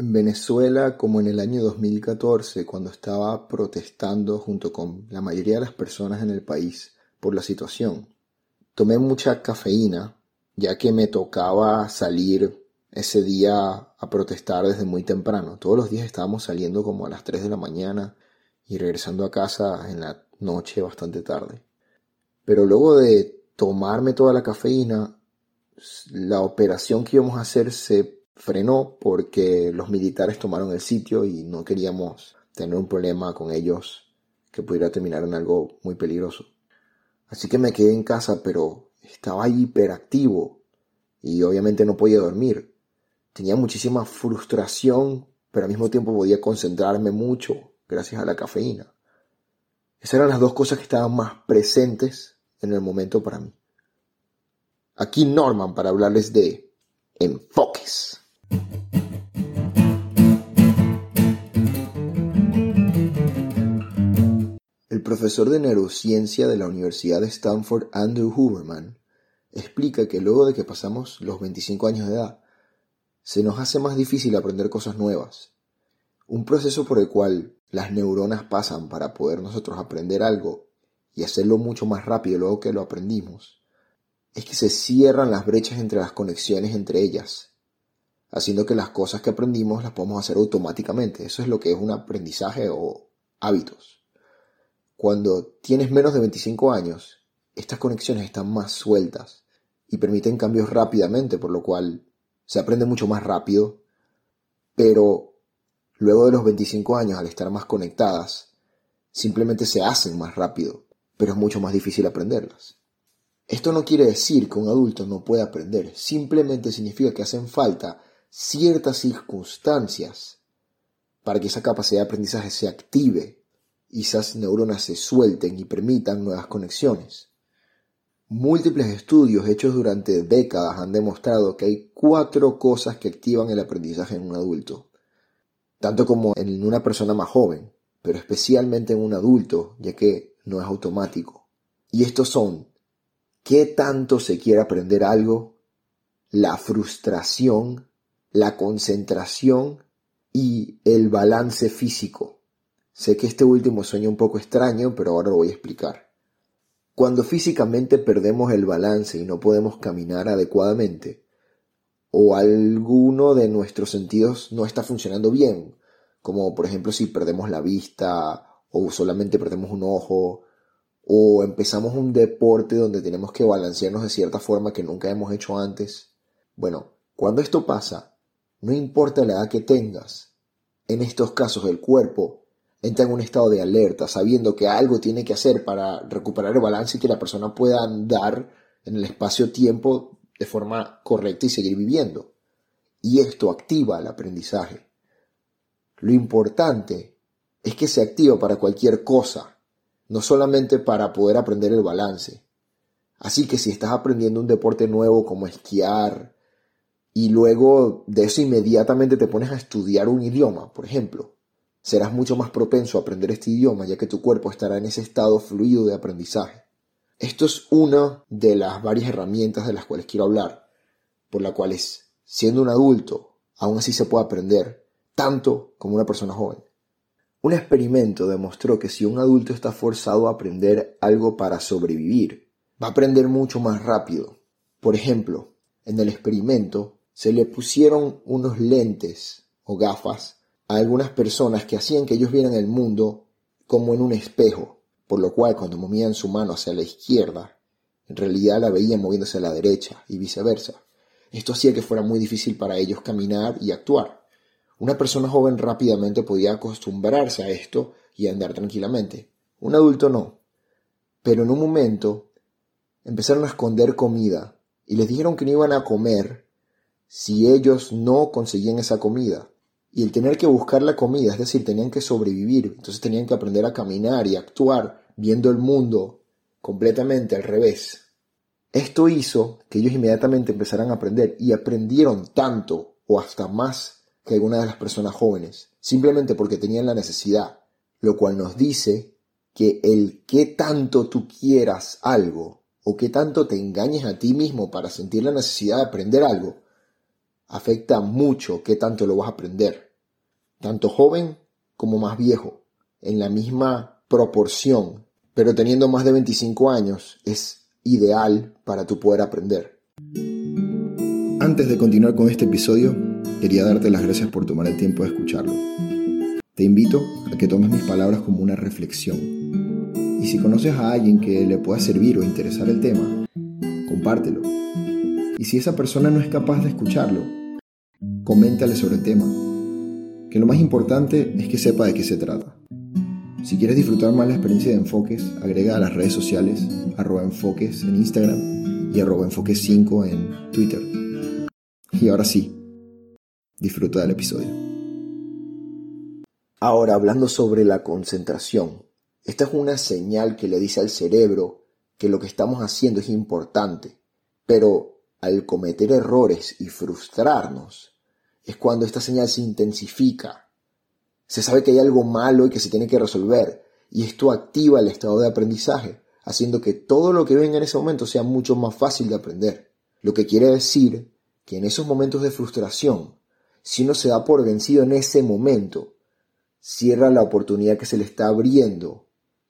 En Venezuela, como en el año 2014, cuando estaba protestando junto con la mayoría de las personas en el país por la situación, tomé mucha cafeína, ya que me tocaba salir ese día a protestar desde muy temprano. Todos los días estábamos saliendo como a las 3 de la mañana y regresando a casa en la noche bastante tarde. Pero luego de tomarme toda la cafeína, la operación que íbamos a hacer se frenó porque los militares tomaron el sitio y no queríamos tener un problema con ellos que pudiera terminar en algo muy peligroso. Así que me quedé en casa, pero estaba hiperactivo y obviamente no podía dormir. Tenía muchísima frustración, pero al mismo tiempo podía concentrarme mucho gracias a la cafeína. Esas eran las dos cosas que estaban más presentes en el momento para mí. Aquí Norman para hablarles de enfoques. El profesor de neurociencia de la Universidad de Stanford, Andrew Huberman, explica que luego de que pasamos los 25 años de edad, se nos hace más difícil aprender cosas nuevas. Un proceso por el cual las neuronas pasan para poder nosotros aprender algo y hacerlo mucho más rápido luego que lo aprendimos, es que se cierran las brechas entre las conexiones entre ellas, haciendo que las cosas que aprendimos las podamos hacer automáticamente. Eso es lo que es un aprendizaje o hábitos. Cuando tienes menos de 25 años, estas conexiones están más sueltas y permiten cambios rápidamente, por lo cual se aprende mucho más rápido, pero luego de los 25 años, al estar más conectadas, simplemente se hacen más rápido, pero es mucho más difícil aprenderlas. Esto no quiere decir que un adulto no pueda aprender, simplemente significa que hacen falta ciertas circunstancias para que esa capacidad de aprendizaje se active y esas neuronas se suelten y permitan nuevas conexiones. Múltiples estudios hechos durante décadas han demostrado que hay cuatro cosas que activan el aprendizaje en un adulto, tanto como en una persona más joven, pero especialmente en un adulto, ya que no es automático. Y estos son qué tanto se quiere aprender algo, la frustración, la concentración y el balance físico. Sé que este último sueña un poco extraño, pero ahora lo voy a explicar. Cuando físicamente perdemos el balance y no podemos caminar adecuadamente, o alguno de nuestros sentidos no está funcionando bien, como por ejemplo si perdemos la vista o solamente perdemos un ojo o empezamos un deporte donde tenemos que balancearnos de cierta forma que nunca hemos hecho antes. Bueno, cuando esto pasa, no importa la edad que tengas, en estos casos el cuerpo entra en un estado de alerta, sabiendo que algo tiene que hacer para recuperar el balance y que la persona pueda andar en el espacio-tiempo de forma correcta y seguir viviendo. Y esto activa el aprendizaje. Lo importante es que se activa para cualquier cosa, no solamente para poder aprender el balance. Así que si estás aprendiendo un deporte nuevo como esquiar y luego de eso inmediatamente te pones a estudiar un idioma, por ejemplo, serás mucho más propenso a aprender este idioma ya que tu cuerpo estará en ese estado fluido de aprendizaje. Esto es una de las varias herramientas de las cuales quiero hablar, por la cual siendo un adulto, aún así se puede aprender, tanto como una persona joven. Un experimento demostró que si un adulto está forzado a aprender algo para sobrevivir, va a aprender mucho más rápido. Por ejemplo, en el experimento se le pusieron unos lentes o gafas a algunas personas que hacían que ellos vieran el mundo como en un espejo, por lo cual cuando movían su mano hacia la izquierda, en realidad la veían moviéndose a la derecha y viceversa. Esto hacía que fuera muy difícil para ellos caminar y actuar. Una persona joven rápidamente podía acostumbrarse a esto y andar tranquilamente. Un adulto no. Pero en un momento empezaron a esconder comida y les dijeron que no iban a comer si ellos no conseguían esa comida. Y el tener que buscar la comida, es decir, tenían que sobrevivir, entonces tenían que aprender a caminar y actuar viendo el mundo completamente al revés. Esto hizo que ellos inmediatamente empezaran a aprender y aprendieron tanto o hasta más que algunas de las personas jóvenes, simplemente porque tenían la necesidad, lo cual nos dice que el que tanto tú quieras algo o que tanto te engañes a ti mismo para sentir la necesidad de aprender algo, afecta mucho qué tanto lo vas a aprender. tanto joven como más viejo, en la misma proporción, pero teniendo más de 25 años es ideal para tu poder aprender. Antes de continuar con este episodio, quería darte las gracias por tomar el tiempo de escucharlo. Te invito a que tomes mis palabras como una reflexión. Y si conoces a alguien que le pueda servir o interesar el tema, compártelo. Y si esa persona no es capaz de escucharlo, coméntale sobre el tema. Que lo más importante es que sepa de qué se trata. Si quieres disfrutar más la experiencia de enfoques, agrega a las redes sociales arroba enfoques en Instagram y arroba enfoques 5 en Twitter. Y ahora sí, disfruta del episodio. Ahora, hablando sobre la concentración, esta es una señal que le dice al cerebro que lo que estamos haciendo es importante, pero al cometer errores y frustrarnos, es cuando esta señal se intensifica. Se sabe que hay algo malo y que se tiene que resolver, y esto activa el estado de aprendizaje, haciendo que todo lo que venga en ese momento sea mucho más fácil de aprender. Lo que quiere decir que en esos momentos de frustración, si uno se da por vencido en ese momento, cierra la oportunidad que se le está abriendo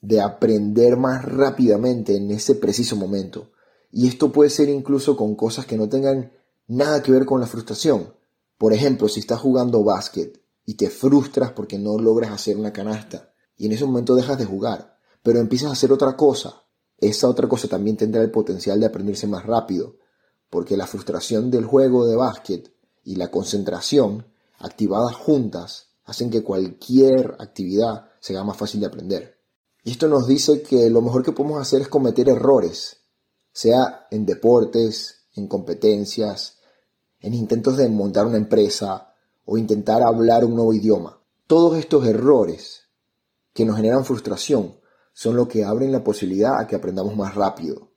de aprender más rápidamente en ese preciso momento. Y esto puede ser incluso con cosas que no tengan nada que ver con la frustración. Por ejemplo, si estás jugando básquet y te frustras porque no logras hacer una canasta y en ese momento dejas de jugar, pero empiezas a hacer otra cosa, esa otra cosa también tendrá el potencial de aprenderse más rápido, porque la frustración del juego de básquet y la concentración activadas juntas hacen que cualquier actividad sea más fácil de aprender. Y esto nos dice que lo mejor que podemos hacer es cometer errores, sea en deportes, en competencias, en intentos de montar una empresa o intentar hablar un nuevo idioma. Todos estos errores que nos generan frustración son lo que abren la posibilidad a que aprendamos más rápido.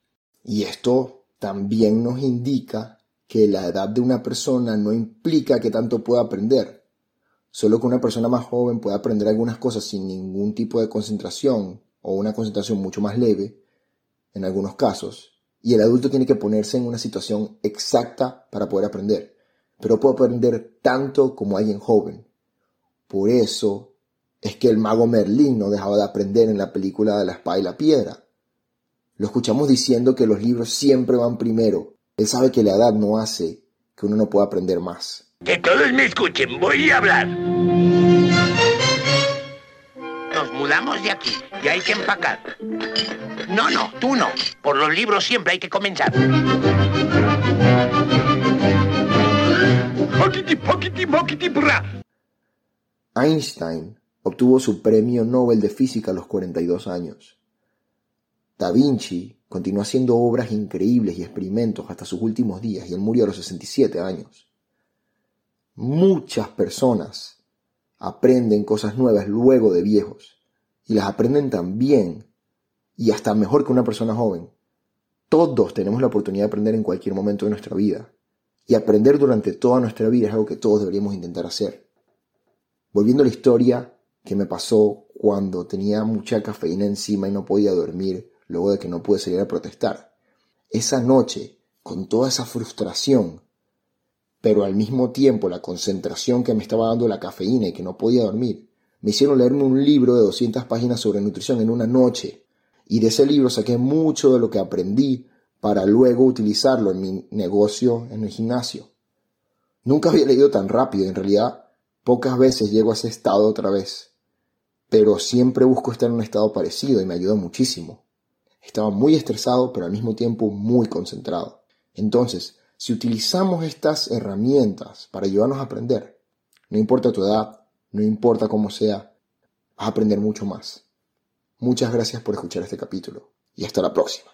Y esto también nos indica que la edad de una persona no implica que tanto pueda aprender. Solo que una persona más joven puede aprender algunas cosas sin ningún tipo de concentración o una concentración mucho más leve, en algunos casos, y el adulto tiene que ponerse en una situación exacta para poder aprender, pero puede aprender tanto como alguien joven. Por eso es que el mago Merlín no dejaba de aprender en la película de la espada y la piedra. Lo escuchamos diciendo que los libros siempre van primero. Él sabe que la edad no hace que uno no pueda aprender más. Que todos me escuchen, voy a hablar. Nos mudamos de aquí y hay que empacar. No, no, tú no. Por los libros siempre hay que comenzar. Einstein obtuvo su premio Nobel de Física a los 42 años. Da Vinci continuó haciendo obras increíbles y experimentos hasta sus últimos días y él murió a los 67 años. Muchas personas aprenden cosas nuevas luego de viejos y las aprenden tan bien y hasta mejor que una persona joven. Todos tenemos la oportunidad de aprender en cualquier momento de nuestra vida y aprender durante toda nuestra vida es algo que todos deberíamos intentar hacer. Volviendo a la historia que me pasó cuando tenía mucha cafeína encima y no podía dormir luego de que no pude salir a protestar. Esa noche, con toda esa frustración, pero al mismo tiempo la concentración que me estaba dando la cafeína y que no podía dormir, me hicieron leerme un libro de 200 páginas sobre nutrición en una noche. Y de ese libro saqué mucho de lo que aprendí para luego utilizarlo en mi negocio en el gimnasio. Nunca había leído tan rápido, en realidad pocas veces llego a ese estado otra vez, pero siempre busco estar en un estado parecido y me ayuda muchísimo. Estaba muy estresado, pero al mismo tiempo muy concentrado. Entonces, si utilizamos estas herramientas para ayudarnos a aprender, no importa tu edad, no importa cómo sea, vas a aprender mucho más. Muchas gracias por escuchar este capítulo y hasta la próxima.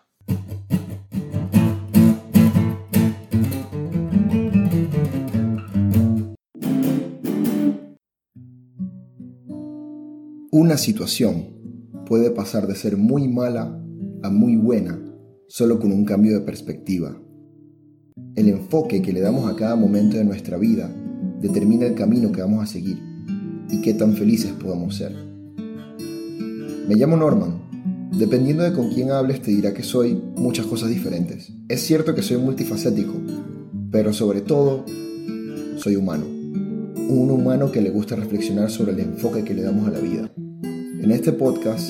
Una situación puede pasar de ser muy mala a muy buena solo con un cambio de perspectiva. El enfoque que le damos a cada momento de nuestra vida determina el camino que vamos a seguir y qué tan felices podamos ser. Me llamo Norman. Dependiendo de con quién hables te dirá que soy muchas cosas diferentes. Es cierto que soy multifacético, pero sobre todo soy humano. un humano que le gusta reflexionar sobre el enfoque que le damos a la vida. En este podcast